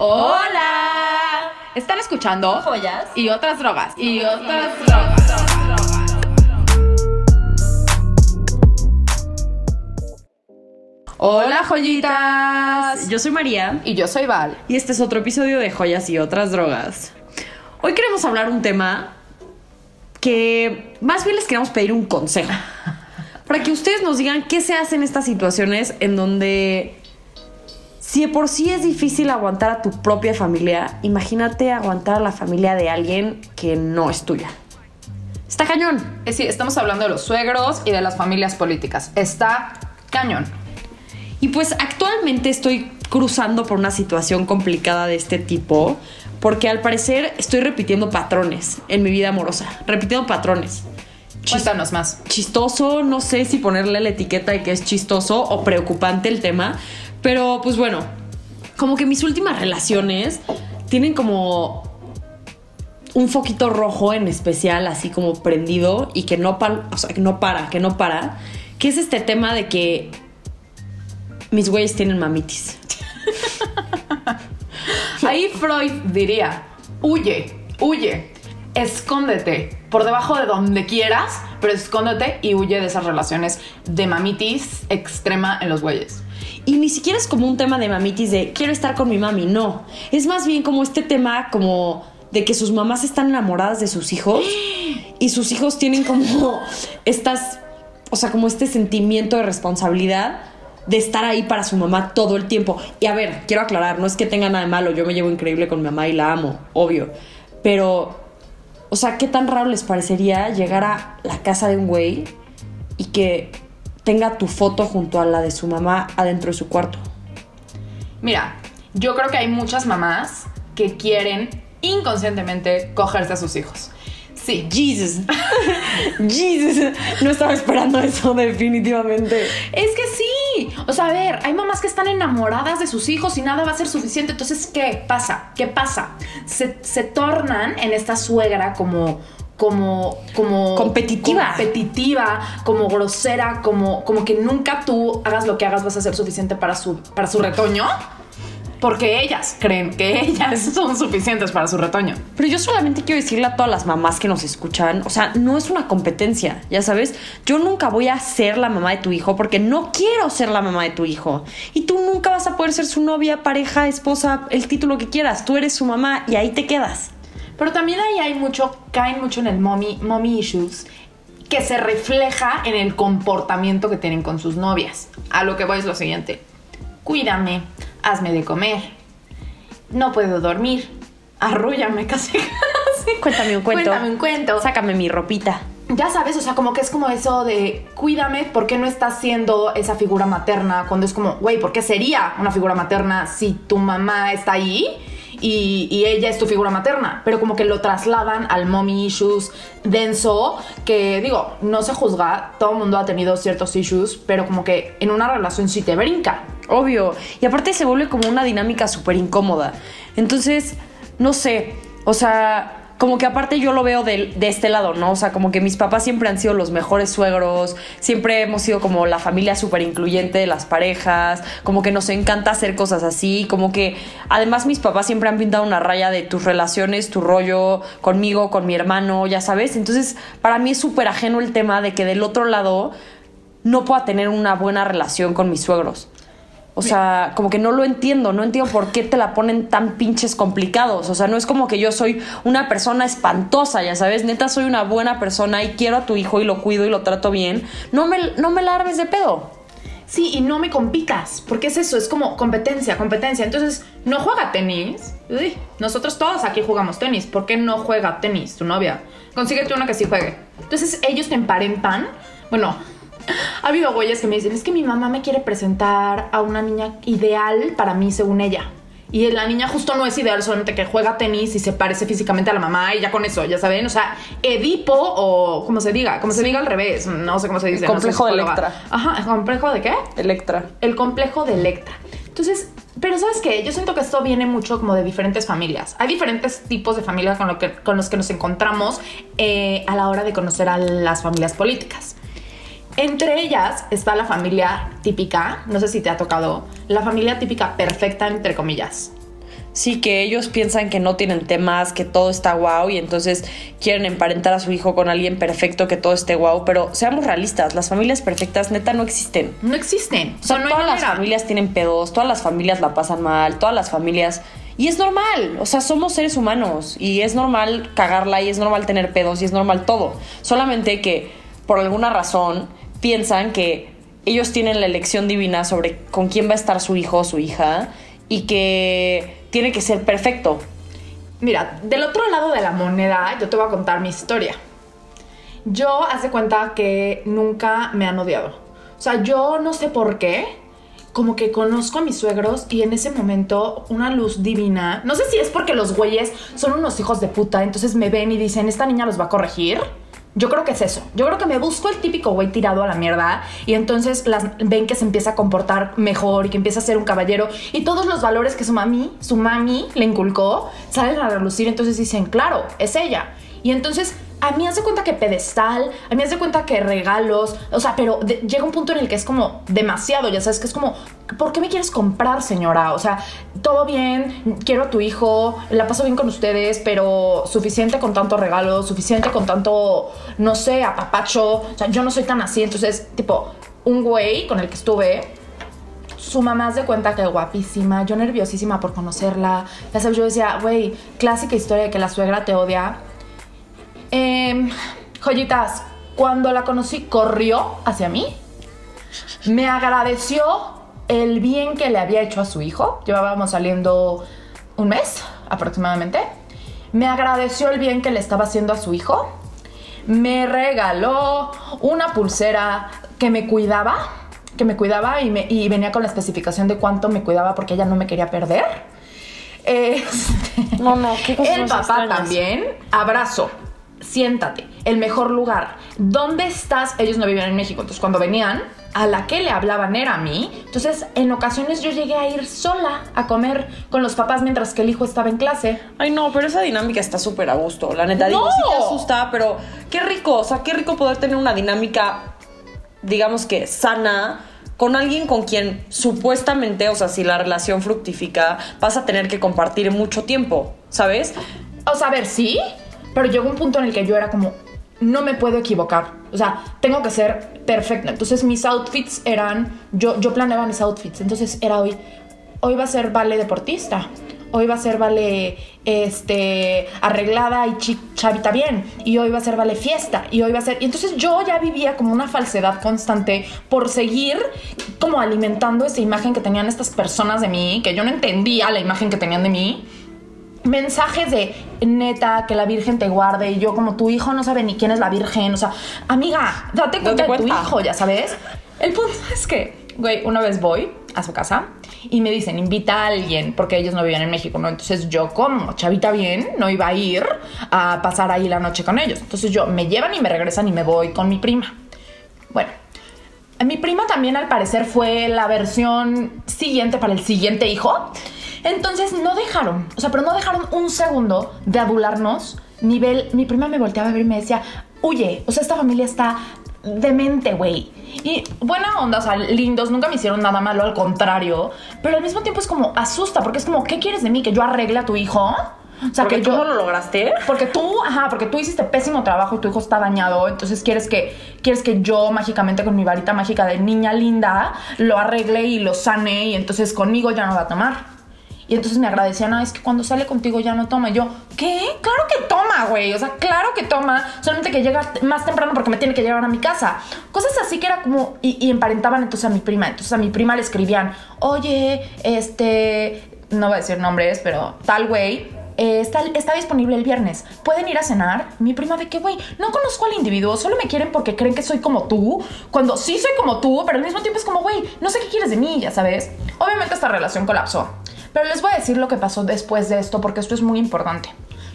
Hola. Están escuchando Joyas. y otras drogas. Y otras drogas. Hola, joyitas. Yo soy María Y yo soy Val. y este es otro episodio de Joyas y otras drogas. Hoy queremos hablar un tema que más bien les queremos pedir un consejo. Para que ustedes nos digan qué se hace en estas situaciones en donde si de por sí es difícil aguantar a tu propia familia, imagínate aguantar a la familia de alguien que no es tuya. Está cañón. Eh, Sí, estamos hablando de los suegros y de las familias políticas. Está cañón. Y pues actualmente estoy cruzando por una situación complicada de este tipo porque al parecer estoy repitiendo patrones en mi vida amorosa, repitiendo patrones. Chis- Cuéntanos más. chistoso, no sé si ponerle la etiqueta de que es chistoso o preocupante el tema, pero pues bueno, como que mis últimas relaciones tienen como un foquito rojo en especial, así como prendido y que no, o sea, que no para, que no para, que es este tema de que mis güeyes tienen mamitis. Ahí Freud diría, huye, huye, escóndete por debajo de donde quieras, pero escóndete y huye de esas relaciones de mamitis extrema en los güeyes. Y ni siquiera es como un tema de mamitis de quiero estar con mi mami, no. Es más bien como este tema como de que sus mamás están enamoradas de sus hijos y sus hijos tienen como estas, o sea, como este sentimiento de responsabilidad de estar ahí para su mamá todo el tiempo. Y a ver, quiero aclarar, no es que tenga nada de malo, yo me llevo increíble con mi mamá y la amo, obvio. Pero, o sea, ¿qué tan raro les parecería llegar a la casa de un güey y que tenga tu foto junto a la de su mamá adentro de su cuarto? Mira, yo creo que hay muchas mamás que quieren inconscientemente cogerse a sus hijos. Sí, Jesus. Jesus. No estaba esperando eso, definitivamente. Es que sí. O sea, a ver, hay mamás que están enamoradas de sus hijos y nada va a ser suficiente. Entonces, ¿qué pasa? ¿Qué pasa? Se, se tornan en esta suegra como. Como, como Competitiva. competitiva, como grosera, como, como que nunca tú hagas lo que hagas vas a ser suficiente para su, para su retoño, porque ellas creen que ellas son suficientes para su retoño. Pero yo solamente quiero decirle a todas las mamás que nos escuchan, o sea, no es una competencia, ya sabes, yo nunca voy a ser la mamá de tu hijo porque no quiero ser la mamá de tu hijo. Y tú nunca vas a poder ser su novia, pareja, esposa, el título que quieras, tú eres su mamá y ahí te quedas. Pero también ahí hay mucho, caen mucho en el mommy, mommy issues, que se refleja en el comportamiento que tienen con sus novias. A lo que voy es lo siguiente. Cuídame, hazme de comer, no puedo dormir, arrúllame casi casi. Cuéntame un cuento. Cuéntame un cuento. Sácame mi ropita. Ya sabes, o sea, como que es como eso de cuídame, ¿por qué no estás siendo esa figura materna? Cuando es como, güey, ¿por qué sería una figura materna si tu mamá está ahí y, ella es tu figura materna? Pero como que lo trasladan al mommy issues denso, que digo, no se juzga, todo el mundo ha tenido ciertos issues, pero como que en una relación sí te brinca. Obvio. Y aparte se vuelve como una dinámica súper incómoda. Entonces, no sé. O sea, como que aparte yo lo veo de, de este lado, ¿no? O sea, como que mis papás siempre han sido los mejores suegros. Siempre hemos sido como la familia súper incluyente de las parejas. Como que nos encanta hacer cosas así. Como que además mis papás siempre han pintado una raya de tus relaciones, tu rollo conmigo, con mi hermano, ya sabes. Entonces, para mí es súper ajeno el tema de que del otro lado no pueda tener una buena relación con mis suegros. O sea, como que no lo entiendo, no entiendo por qué te la ponen tan pinches complicados. O sea, no es como que yo soy una persona espantosa, ya sabes, neta soy una buena persona y quiero a tu hijo y lo cuido y lo trato bien. No me, no me la de pedo. Sí, y no me compitas, porque es eso, es como competencia, competencia. Entonces, no juega tenis. Uy, nosotros todos aquí jugamos tenis. ¿Por qué no juega tenis tu novia? Consíguete una que sí juegue. Entonces, ellos te emparentan. Bueno, ha habido güeyes que me dicen, es que mi mamá me quiere presentar a una niña ideal para mí, según ella. Y la niña justo no es ideal, solamente que juega tenis y se parece físicamente a la mamá y ya con eso, ya saben, o sea, Edipo o como se diga, como se diga al revés, no sé cómo se dice. no soy complejo de psicóloga. Electra. Ajá, ¿el complejo de qué? Electra. El complejo de Electra. Entonces, pero ¿sabes qué? Yo siento que esto viene mucho como de diferentes familias. Hay diferentes tipos de familias con, lo que, con los que nos encontramos eh, a la hora de conocer a las familias políticas. Entre ellas está la familia típica, no sé si te ha tocado, la familia típica perfecta, entre comillas. sí que ellos piensan que no tienen temas, que todo está guau y entonces quieren emparentar a su hijo con alguien perfecto, que todo esté guau, pero seamos realistas, las familias perfectas neta no existen. No existen. O sea, no todas las familias tienen pedos, todas las familias la pasan mal, todas las familias... Y es normal, o sea, somos seres humanos y es normal cagarla y es normal tener pedos y es normal todo. Solamente que por alguna razón piensan que ellos tienen la elección divina sobre con quién va a estar su hijo o su hija y que tiene que ser perfecto. Mira, del otro lado de la moneda, yo te voy a contar mi historia. Yo hace cuenta que nunca me han odiado. O sea, yo no sé por qué, como que conozco a mis suegros y en ese momento una luz divina. No sé si es porque los güeyes son unos hijos de puta, entonces me ven y dicen, esta niña los va a corregir. Yo creo que es eso. Yo creo que me busco el típico güey tirado a la mierda y entonces las ven que se empieza a comportar mejor y que empieza a ser un caballero y todos los valores que su mami, su mami le inculcó salen a relucir. Entonces dicen, claro, es ella. Y entonces a mí hace cuenta que pedestal, a mí hace cuenta que regalos, o sea, pero de- llega un punto en el que es como demasiado, ya sabes, que es como, ¿por qué me quieres comprar, señora? O sea, todo bien, quiero a tu hijo, la paso bien con ustedes, pero suficiente con tanto regalo, suficiente con tanto, no sé, apapacho, o sea, yo no soy tan así, entonces, tipo, un güey con el que estuve, su mamá se cuenta que guapísima, yo nerviosísima por conocerla. Ya sabes, yo decía, güey, clásica historia de que la suegra te odia. Em, joyitas, cuando la conocí, corrió hacia mí. Me agradeció el bien que le había hecho a su hijo. Llevábamos saliendo un mes aproximadamente. Me agradeció el bien que le estaba haciendo a su hijo. Me regaló una pulsera que me cuidaba, que me cuidaba y, me- y venía con la especificación de cuánto me cuidaba porque ella no me quería perder. Este, No, no, qué el papá extrañas. también. Abrazo. Siéntate. El mejor lugar. ¿Dónde estás? Ellos no vivían en México. Entonces, cuando venían, a la que le hablaban era a mí. Entonces, en ocasiones yo llegué a ir sola a comer con los papás mientras que el hijo estaba en clase. Ay, no, pero esa dinámica está súper a gusto. La neta, digo, sí te asusta, pero qué rico. O sea, qué rico poder tener una dinámica, digamos que sana, con alguien con quien supuestamente, o sea, si la relación fructifica, vas a tener que compartir mucho tiempo, ¿sabes? O sea, a ver, sí, pero llegó un punto en el que yo era como, no me puedo equivocar. O sea, tengo que ser perfecta. Entonces mis outfits eran, yo, yo planeaba mis outfits. Entonces era hoy, hoy va a ser vale deportista. Hoy va a ser vale este, arreglada y chavita bien. Y hoy va a ser vale fiesta. Y hoy va a ser... Y entonces yo ya vivía como una falsedad constante por seguir como alimentando esa imagen que tenían estas personas de mí, que yo no entendía la imagen que tenían de mí mensajes de neta, que la Virgen te guarde. Y yo, como tu hijo no sabe ni quién es la Virgen. O sea, amiga, date cuenta Date de tu cuenta. hijo, ya sabes. El punto es que, güey, una vez voy a su casa y me dicen, invita a alguien, porque ellos no vivían en México, ¿no? Entonces yo, como chavita bien, no iba a ir a pasar ahí la noche con ellos. Entonces yo, me llevan y me regresan y me voy con mi prima. Bueno, mi prima también al parecer fue la versión siguiente para el siguiente hijo. Entonces no dejaron, o sea, pero no dejaron un segundo de adularnos. Nivel, mi prima me volteaba a ver y me decía, huye, o sea, esta familia está demente, güey. Y buena onda, o sea, lindos, nunca me hicieron nada malo, al contrario. Pero al mismo tiempo es como asusta, porque es como, ¿qué quieres de mí? ¿Que yo arregle a tu hijo? O sea, Porque que tú yo no lo lograste. porque tú, ajá, porque tú hiciste pésimo trabajo y tu hijo está dañado, entonces quieres que quieres que yo mágicamente con mi varita mágica de niña linda lo arregle y lo sane y entonces conmigo ya no va a tomar. Y entonces me agradecían, ah, es que cuando sale contigo ya no toma. Y yo, ¿qué? Claro que toma, güey. O sea, claro que toma. Solamente que llega más temprano porque me tiene que llevar a mi casa. Cosas así que era como. Y, emparentaban entonces a mi prima. Entonces a mi prima le escribían, oye, este. No voy a decir nombres, pero tal güey. eh, está, está disponible el viernes. ¿Pueden ir a cenar? Mi prima de que, güey, no conozco al individuo, solo me quieren porque creen que soy como tú. Cuando sí soy como tú, pero al mismo tiempo es como, güey, no sé qué quieres de mí, ya sabes. Obviamente esta relación colapsó. Pero les voy a decir lo que pasó después de esto porque esto es muy importante.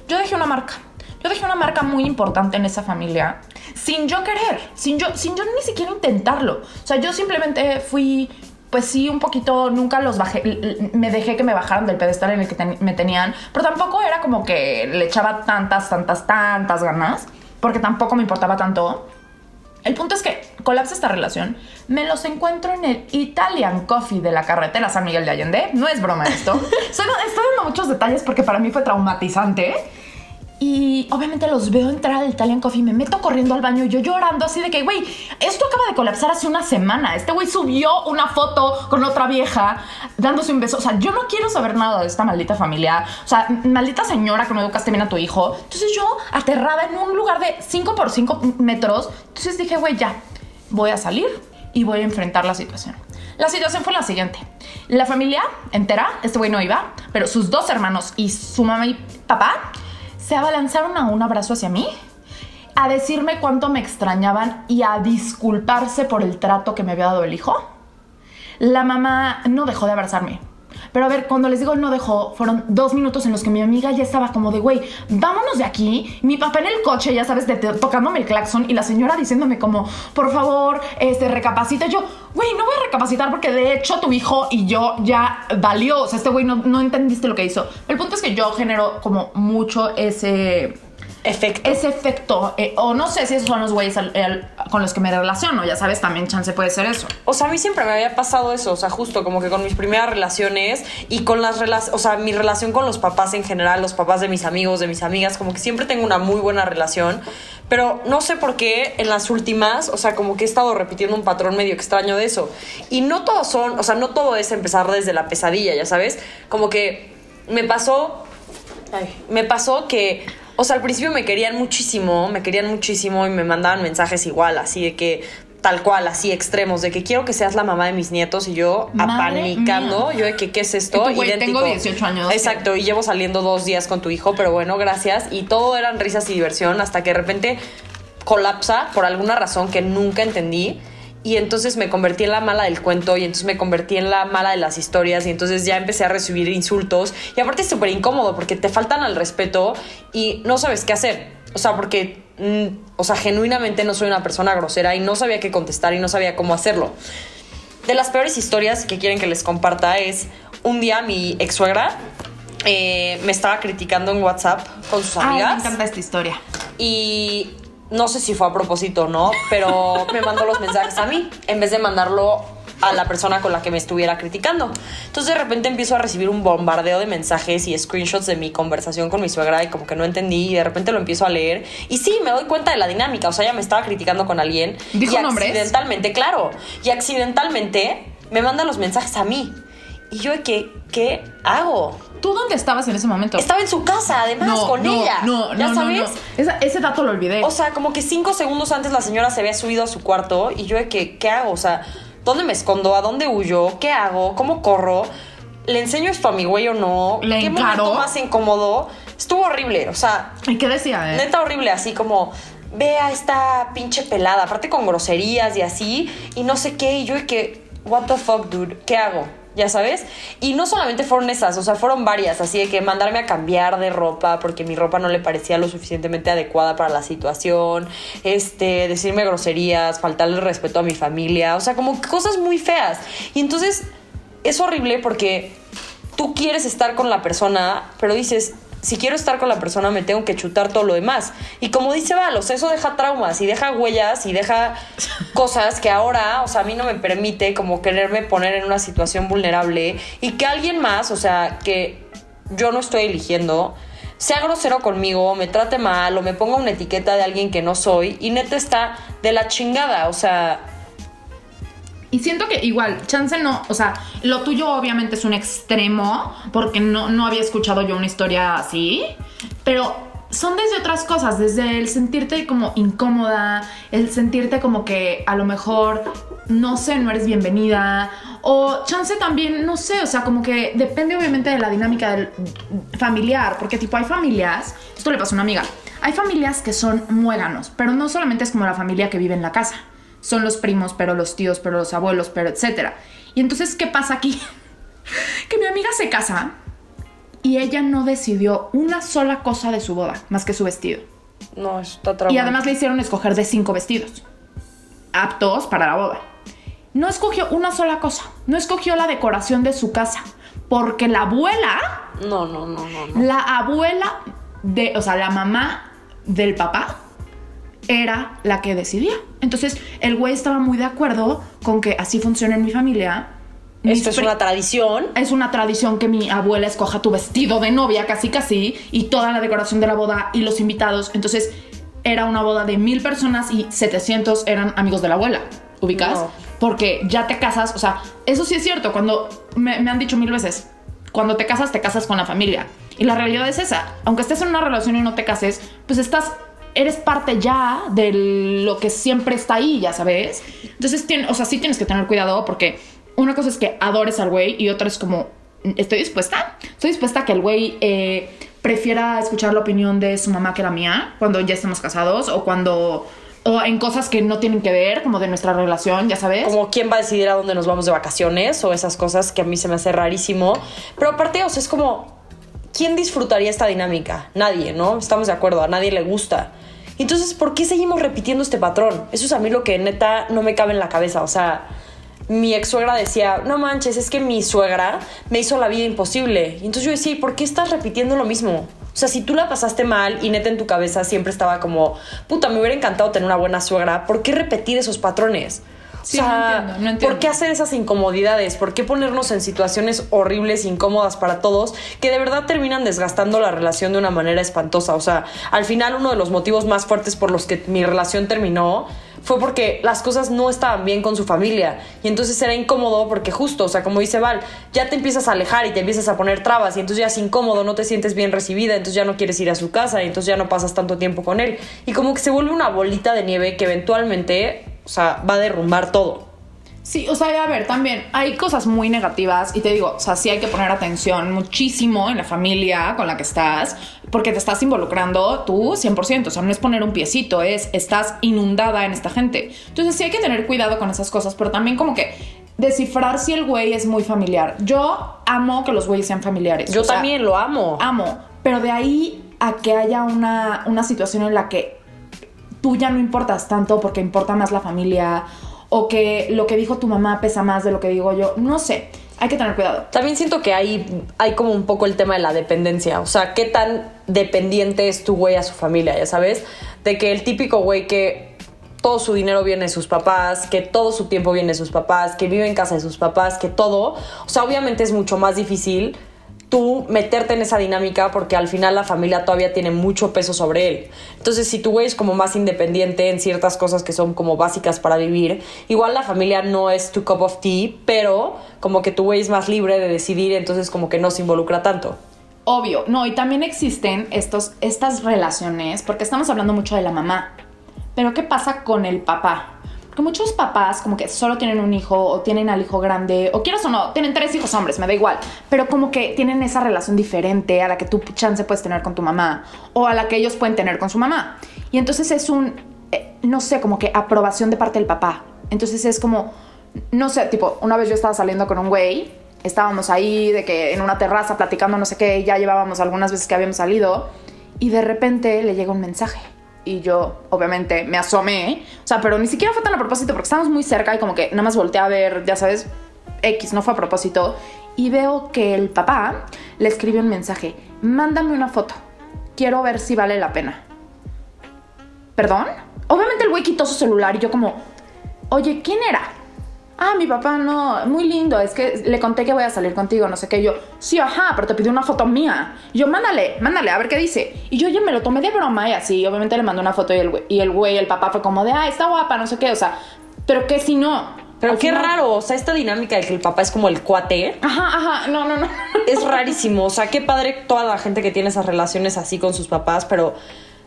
Yo dejé una marca. Yo dejé una marca muy importante en esa familia sin yo querer, sin yo, sin yo ni siquiera intentarlo. O sea, yo simplemente fui, pues sí, un poquito, nunca los bajé, me dejé que me bajaran del pedestal en el que me tenían, pero tampoco era como que le echaba tantas, tantas, tantas ganas, porque tampoco me importaba tanto. El punto es que colapsa esta relación, me los encuentro en el Italian Coffee de la carretera San Miguel de Allende. No es broma esto. estoy, estoy dando muchos detalles porque para mí fue traumatizante. Y obviamente los veo entrar al Italian Coffee, me meto corriendo al baño, yo llorando así de que, güey, esto acaba de colapsar hace una semana. Este güey subió una foto con otra vieja dándose un beso. O sea, yo no quiero saber nada de esta maldita familia. O sea, maldita señora que no educaste bien a tu hijo. Entonces yo, aterrada en un lugar de 5 por 5 metros, entonces dije, güey, ya, voy a salir y voy a enfrentar la situación. La situación fue la siguiente. La familia entera, este güey no iba, pero sus dos hermanos y su mamá y papá se abalanzaron a un abrazo hacia mí, a decirme cuánto me extrañaban y a disculparse por el trato que me había dado el hijo. La mamá no dejó de abrazarme. Pero a ver, cuando les digo no dejó, fueron dos minutos en los que mi amiga ya estaba como de, güey, vámonos de aquí. Mi papá en el coche, ya sabes, tocándome el claxon y la señora diciéndome como, por favor, este, recapacita. Yo, güey, no voy a recapacitar porque de hecho tu hijo y yo ya valió. O sea, este güey no, no entendiste lo que hizo. El punto es que yo genero como mucho ese efecto. Ese efecto. Eh, o no sé si esos son los güeyes con los que me relaciono, ya sabes, también chance puede ser eso. O sea, a mí siempre me había pasado eso, o sea, justo como que con mis primeras relaciones y con las relaciones, o sea, mi relación con los papás en general, los papás de mis amigos, de mis amigas, como que siempre tengo una muy buena relación, pero no sé por qué en las últimas, o sea, como que he estado repitiendo un patrón medio extraño de eso. Y no todos son, o sea, no todo es empezar desde la pesadilla, ya sabes, como que me pasó, ay, me pasó que o sea, al principio me querían muchísimo, me querían muchísimo y me mandaban mensajes igual, así de que tal cual, así extremos, de que quiero que seas la mamá de mis nietos y yo apanicando, yo de que qué es esto, y idéntico. Tengo 18 años. Exacto, y llevo saliendo dos días con tu hijo, pero bueno, gracias. Y todo eran risas y diversión hasta que de repente colapsa por alguna razón que nunca entendí y entonces me convertí en la mala del cuento y entonces me convertí en la mala de las historias y entonces ya empecé a recibir insultos y aparte es súper incómodo porque te faltan al respeto y no sabes qué hacer. O sea, porque, mm, o sea, genuinamente no soy una persona grosera y no sabía qué contestar y no sabía cómo hacerlo. De las peores historias que quieren que les comparta es un día mi ex suegra eh, me estaba criticando en WhatsApp con sus amigas. Ay, me encanta esta historia. Y no sé si fue a propósito o no, pero me mandó los mensajes a mí en vez de mandarlo a la persona con la que me estuviera criticando. Entonces de repente empiezo a recibir un bombardeo de mensajes y screenshots de mi conversación con mi suegra y como que no entendí y de repente lo empiezo a leer y sí, me doy cuenta de la dinámica, o sea, ella me estaba criticando con alguien ¿Dijo y accidentalmente, claro, y accidentalmente me manda los mensajes a mí. Y yo que, ¿qué hago? ¿Tú dónde estabas en ese momento? Estaba en su casa, además, con ella. No, ¿Ya sabes? ese dato lo olvidé. O sea, como que cinco segundos antes la señora se había subido a su cuarto y yo de que, ¿qué hago? O sea, ¿dónde me escondo? ¿A dónde huyo? ¿Qué hago? ¿Cómo corro? ¿Le enseño esto a mi güey o no? ¿Le ¿Qué momento más incómodo? Estuvo horrible, o sea... ¿Y qué decía, eh? Neta horrible, así como... Ve a esta pinche pelada, aparte con groserías y así, y no sé qué, y yo de que... What the fuck, dude? ¿Qué hago? Ya sabes. Y no solamente fueron esas, o sea, fueron varias, así de que mandarme a cambiar de ropa porque mi ropa no le parecía lo suficientemente adecuada para la situación, este, decirme groserías, faltarle respeto a mi familia, o sea, como cosas muy feas. Y entonces es horrible porque tú quieres estar con la persona, pero dices, si quiero estar con la persona me tengo que chutar todo lo demás. Y como dice Valos, eso deja traumas y deja huellas y deja cosas que ahora, o sea, a mí no me permite como quererme poner en una situación vulnerable y que alguien más, o sea, que yo no estoy eligiendo, sea grosero conmigo, me trate mal o me ponga una etiqueta de alguien que no soy y neta está de la chingada, o sea, y siento que igual, chance no, o sea, lo tuyo obviamente es un extremo, porque no, no había escuchado yo una historia así, pero son desde otras cosas, desde el sentirte como incómoda, el sentirte como que a lo mejor, no sé, no eres bienvenida, o chance también, no sé, o sea, como que depende obviamente de la dinámica del familiar, porque tipo hay familias, esto le pasó a una amiga, hay familias que son muéganos, pero no solamente es como la familia que vive en la casa son los primos, pero los tíos, pero los abuelos, pero etcétera. Y entonces, ¿qué pasa aquí? que mi amiga se casa y ella no decidió una sola cosa de su boda, más que su vestido. No, está Y además le hicieron escoger de cinco vestidos, aptos para la boda. No escogió una sola cosa, no escogió la decoración de su casa, porque la abuela... No, no, no, no. no. La abuela de, o sea, la mamá del papá era la que decidía. Entonces, el güey estaba muy de acuerdo con que así funciona en mi familia. Esto es una tradición. es una tradición que mi abuela escoja tu vestido de novia, casi casi, y toda la decoración de la boda y los invitados. Entonces, era una boda de mil personas y 700 eran amigos de la abuela. ¿Ubicas? No. Porque ya te casas, o sea, eso sí es cierto, cuando me, me han dicho mil veces, cuando te casas, te casas con la familia. Y la realidad es esa. Aunque estés en una relación y no te cases, pues estás, eres parte ya de lo que siempre está ahí, ya sabes. Entonces, tien- o sea, sí tienes que tener cuidado porque una cosa es que adores al güey y otra es como, estoy dispuesta. Estoy dispuesta a que el güey eh, prefiera escuchar la opinión de su mamá que la mía cuando ya estemos casados o cuando... O en cosas que no tienen que ver, como de nuestra relación, ya sabes. Como quién va a decidir a dónde nos vamos de vacaciones o esas cosas que a mí se me hace rarísimo. Pero aparte, o sea, es como, ¿quién disfrutaría esta dinámica? Nadie, ¿no? Estamos de acuerdo, a nadie le gusta. Entonces, ¿por qué seguimos repitiendo este patrón? Eso es a mí lo que neta no me cabe en la cabeza. O sea, mi ex suegra decía, no manches, es que mi suegra me hizo la vida imposible. Y entonces yo decía, ¿y por qué estás repitiendo lo mismo? O sea, si tú la pasaste mal y neta en tu cabeza siempre estaba como, puta, me hubiera encantado tener una buena suegra, ¿por qué repetir esos patrones? O Sí, sea, no entiendo, no entiendo. ¿por qué hacer esas incomodidades? ¿Por qué ponernos en situaciones horribles, incómodas para todos, que de verdad terminan desgastando la relación de una manera espantosa? O sea, al final uno de los motivos más fuertes por los que mi relación terminó fue porque las cosas no estaban bien con su familia. Y entonces era incómodo porque justo, o sea, como dice Val, ya te empiezas a alejar y te empiezas a poner trabas y entonces ya es incómodo, no te sientes bien recibida, entonces ya no quieres ir a su casa y entonces ya no pasas tanto tiempo con él. Y como que se vuelve una bolita de nieve que eventualmente, o sea, va a derrumbar todo. Sí, o sea, a ver, también hay cosas muy negativas y te digo, o sea, sí hay que poner atención muchísimo en la familia con la que estás, porque te estás involucrando tú 100%, o sea, no es poner un piecito, es estás inundada en esta gente. Entonces sí hay que tener cuidado con esas cosas, pero también como que descifrar si el güey es muy familiar. Yo amo que los güeyes sean familiares. Yo o sea, también lo amo. amo, pero de ahí a que haya una, una situación en la que tú ya no importas tanto porque importa más la familia o que lo que dijo tu mamá pesa más de lo que digo yo, no sé, hay que tener cuidado. También siento que hay, hay como un poco el tema de la dependencia. O sea, qué tan dependiente es tu güey a su familia, ya sabes. De que el típico güey que todo su dinero viene de sus papás, que todo su tiempo viene de sus papás, que vive en casa de sus papás, que todo. O sea, obviamente es mucho más difícil tú meterte en esa dinámica porque al final la familia todavía tiene mucho peso sobre él. Entonces, si tu güey es como más independiente en ciertas cosas que son como básicas para vivir, igual la familia no es tu cup of tea, pero como que tu güey es más libre de decidir, entonces como que no se involucra tanto. Obvio, no, y también existen estos, estas relaciones, porque estamos hablando mucho de la mamá, pero ¿qué pasa con el papá? Porque muchos papás como que solo tienen un hijo o tienen al hijo grande, o quieras o no, tienen tres hijos hombres, me da igual, pero como que tienen esa relación diferente a la que tú chance puedes tener con tu mamá o a la que ellos pueden tener con su mamá. Y entonces es un, eh, no sé, como que aprobación de parte del papá. Entonces es como, no sé, tipo, una vez yo estaba saliendo con un güey, estábamos ahí de que en una terraza platicando no sé qué, ya llevábamos algunas veces que habíamos salido, y de repente le llega un mensaje. Y yo, obviamente, me asomé, o sea, pero ni siquiera fue tan a propósito, porque estábamos muy cerca y como que nada más volteé a ver, ya sabes, X, no fue a propósito, y veo que el papá le escribió un mensaje, mándame una foto, quiero ver si vale la pena. ¿Perdón? Obviamente el güey quitó su celular y yo como, oye, ¿quién era? Ah, mi papá no, muy lindo, es que le conté que voy a salir contigo, no sé qué. Y yo, sí, ajá, pero te pidió una foto mía. Y yo, mándale, mándale, a ver qué dice. Y yo ya me lo tomé de broma y así, obviamente le mandé una foto y el güey, y el, güey, el papá fue como de, ah, está guapa, no sé qué, o sea, pero que si no. Pero qué final- raro, o sea, esta dinámica de que el papá es como el cuate, Ajá, ajá, no, no, no. es rarísimo. O sea, qué padre toda la gente que tiene esas relaciones así con sus papás, pero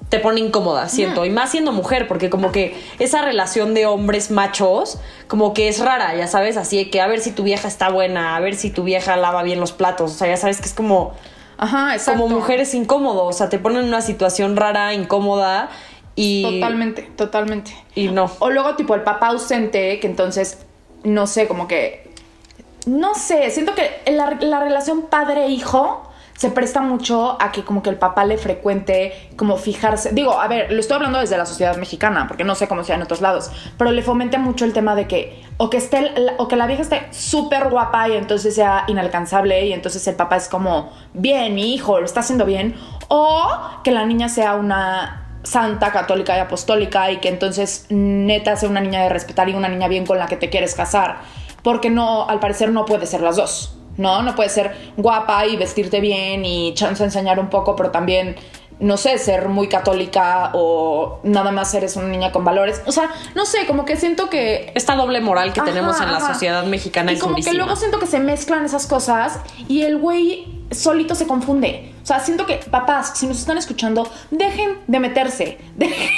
te pone incómoda, siento. Y más siendo mujer, porque como que esa relación de hombres machos, como que es rara, ya sabes, así que a ver si tu vieja está buena, a ver si tu vieja lava bien los platos. O sea, ya sabes que es como, Ajá, exacto. como mujer es incómodo. O sea, te ponen en una situación rara, incómoda y. Totalmente, totalmente. Y no. O luego, tipo, el papá ausente, que entonces, no sé, como que. No sé, siento que la, la relación padre-hijo se presta mucho a que como que el papá le frecuente, como fijarse. Digo, a ver, lo estoy hablando desde la sociedad mexicana, porque no sé cómo sea en otros lados, pero le fomente mucho el tema de que o que esté o que la vieja esté súper guapa y entonces sea inalcanzable y entonces el papá es como, bien, mi hijo, lo está haciendo bien, o que la niña sea una santa, católica y apostólica y que entonces neta sea una niña de respetar y una niña bien con la que te quieres casar. Porque no, al parecer no puede ser las dos. ¿No? No puede ser guapa y vestirte bien y chance enseñar un poco, pero también no sé, ser muy católica o nada más eres una niña con valores. O sea, no sé, como que siento que... Esta doble moral que Ajá, tenemos en la sociedad mexicana Y es como que luego siento que se mezclan esas cosas y el güey solito se confunde. O sea, siento que, papás, si nos están escuchando, dejen de meterse. Dejen.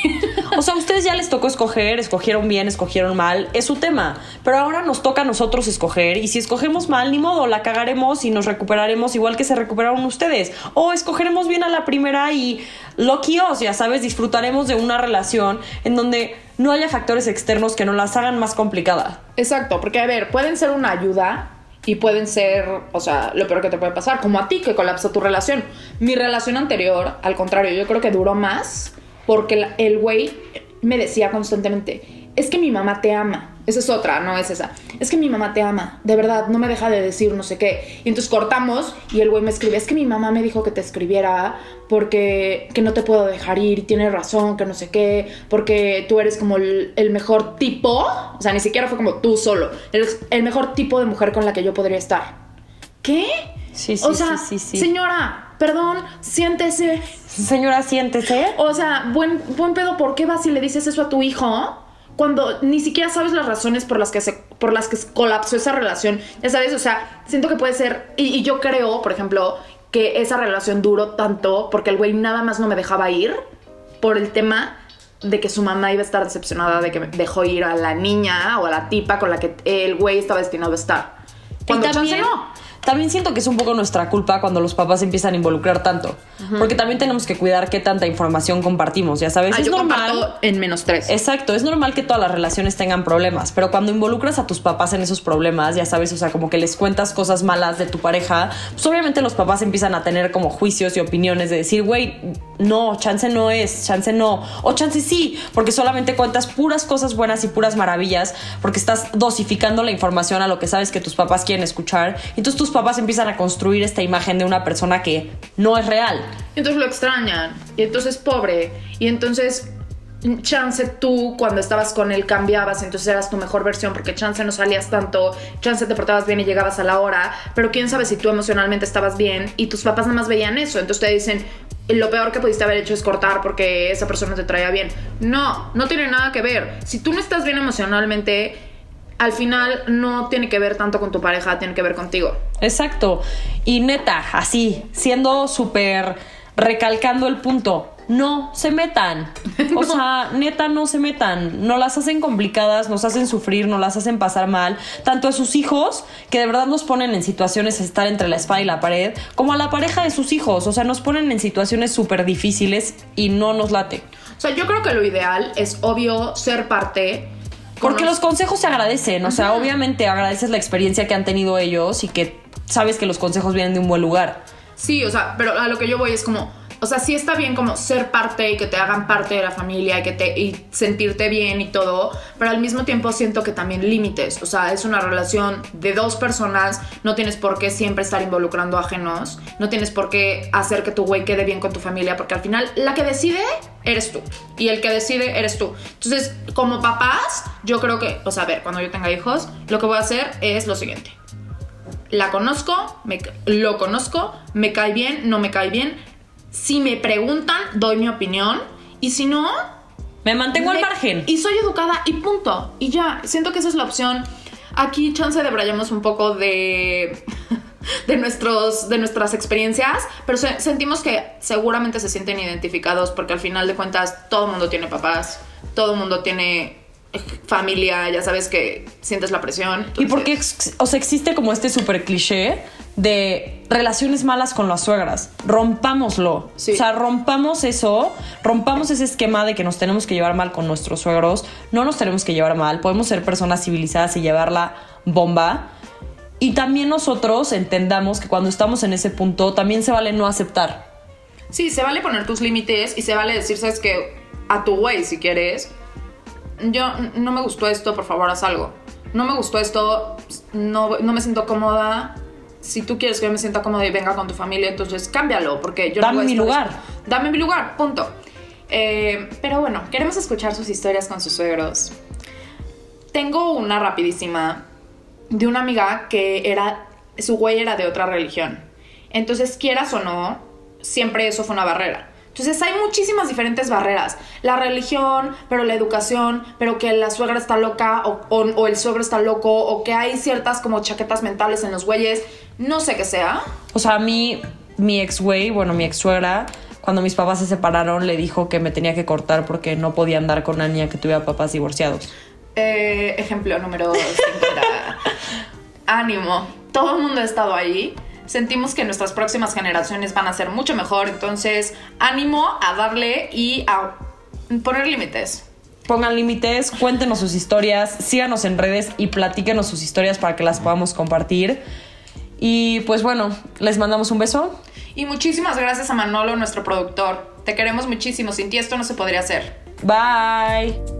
O sea, a ustedes ya les tocó escoger, escogieron bien, escogieron mal, es su tema. Pero ahora nos toca a nosotros escoger y si escogemos mal, ni modo, la cagaremos y nos recuperaremos igual que se recuperaron ustedes. O escogeremos bien a la primera y loquios, ya sabes, disfrutaremos de una relación en donde no haya factores externos que nos las hagan más complicada. Exacto, porque a ver, pueden ser una ayuda y pueden ser, o sea, lo peor que te puede pasar, como a ti que colapsó tu relación. Mi relación anterior, al contrario, yo creo que duró más porque el güey me decía constantemente, es que mi mamá te ama. Esa es otra, no es esa. Es que mi mamá te ama, de verdad, no me deja de decir no sé qué. Y entonces cortamos y el güey me escribe, es que mi mamá me dijo que te escribiera porque que no te puedo dejar ir y tiene razón, que no sé qué, porque tú eres como el, el mejor tipo, o sea, ni siquiera fue como tú solo, eres el mejor tipo de mujer con la que yo podría estar. ¿Qué? Sí, sí, o sea, sí, sí, sí. señora, perdón, siéntese. Señora, siéntese. O sea, buen, buen pedo, ¿por qué vas y le dices eso a tu hijo? Cuando ni siquiera sabes las razones por las que se, por las que colapsó esa relación. Ya sabes, o sea, siento que puede ser. Y, y yo creo, por ejemplo, que esa relación duró tanto porque el güey nada más no me dejaba ir por el tema de que su mamá iba a estar decepcionada de que dejó ir a la niña o a la tipa con la que el güey estaba destinado a estar. Cuando y también, chance no. También siento que es un poco nuestra culpa cuando los papás empiezan a involucrar tanto. Porque también tenemos que cuidar qué tanta información compartimos, ya sabes. Ah, es yo normal. en menos tres. Exacto, es normal que todas las relaciones tengan problemas, pero cuando involucras a tus papás en esos problemas, ya sabes, o sea, como que les cuentas cosas malas de tu pareja, pues obviamente los papás empiezan a tener como juicios y opiniones de decir, güey, no, chance no es, chance no, o chance sí, porque solamente cuentas puras cosas buenas y puras maravillas, porque estás dosificando la información a lo que sabes que tus papás quieren escuchar, entonces tus papás empiezan a construir esta imagen de una persona que no es real. Entonces lo extrañan. Y entonces pobre. Y entonces chance tú cuando estabas con él cambiabas, entonces eras tu mejor versión porque chance no salías tanto, chance te portabas bien y llegabas a la hora, pero quién sabe si tú emocionalmente estabas bien y tus papás nada más veían eso, entonces te dicen lo peor que pudiste haber hecho es cortar porque esa persona te traía bien. No, no tiene nada que ver. Si tú no estás bien emocionalmente, al final no tiene que ver tanto con tu pareja, tiene que ver contigo. Exacto. Y neta, así, siendo súper recalcando el punto. No se metan. O sea, neta, no se metan. No las hacen complicadas, nos hacen sufrir, nos las hacen pasar mal. Tanto a sus hijos, que de verdad nos ponen en situaciones de estar entre la espada y la pared, como a la pareja de sus hijos. O sea, nos ponen en situaciones súper difíciles y no nos late. O sea, yo creo que lo ideal es obvio ser parte. Porque los consejos se agradecen, o sea, obviamente agradeces la experiencia que han tenido ellos y que sabes que los consejos vienen de un buen lugar. Sí, o sea, pero a lo que yo voy es como, o sea, sí está bien como ser parte y que te hagan parte de la familia y que te y sentirte bien y todo, pero al mismo tiempo siento que también límites, o sea, es una relación de dos personas, no tienes por qué siempre estar involucrando ajenos, no tienes por qué hacer que tu güey quede bien con tu familia, porque al final la que decide eres tú y el que decide eres tú. Entonces, como papás, yo creo que, o sea, a ver, cuando yo tenga hijos, lo que voy a hacer es lo siguiente la conozco, me- lo conozco, me cae bien, no me cae bien. Si me preguntan, doy mi opinión. Y si no, Me mantengo al margen. Y soy educada y punto. Y ya, siento que esa es la opción. Aquí, chance, debrayamos un poco de, de, nuestros, de nuestras experiencias, pero se- sentimos que seguramente se sienten identificados porque al final de cuentas todo el mundo tiene papás, todo el mundo tiene familia, ya sabes que sientes la presión. Y porque, entonces- ex- o sea, existe como este súper cliché de relaciones malas con las suegras. Rompámoslo. Sí. O sea, rompamos eso, rompamos ese esquema de que nos tenemos que llevar mal con nuestros suegros. No nos tenemos que llevar mal, podemos ser personas civilizadas y llevarla bomba. Y también nosotros entendamos que cuando estamos en ese punto, también se vale no aceptar. Sí, se vale poner tus límites y se vale decir, sabes que a tu güey, si quieres, yo no me gustó esto, por favor, haz algo. No me gustó esto, no, no me siento cómoda. Si tú quieres que yo me sienta cómoda y venga con tu familia, entonces cámbialo, porque yo Dame no mi lugar. Dame mi lugar, punto. Eh, pero bueno, queremos escuchar sus historias con sus suegros. Tengo una rapidísima de una amiga que era, su güey era de otra religión. Entonces, quieras o no, siempre eso fue una barrera. Entonces hay muchísimas diferentes barreras. La religión, pero la educación, pero que la suegra está loca o, o- o el suegro está loco, o que hay ciertas como chaquetas mentales en los güeyes. No sé qué sea. O sea, a mí, mi ex güey, bueno, mi ex suegra, cuando mis papás se separaron, le dijo que me tenía que cortar porque no podía andar con una niña que tuviera papás divorciados. Eh, ejemplo número 50. Ánimo. Todo el mundo ha estado ahí. Sentimos que nuestras próximas generaciones van a ser mucho mejor. Entonces, ánimo a darle y a poner límites. Pongan límites, cuéntenos sus historias, síganos en redes y platíquenos sus historias para que las podamos compartir. Y pues bueno, les mandamos un beso. Y muchísimas gracias a Manolo, nuestro productor. Te queremos muchísimo. Sin ti esto no se podría hacer. Bye.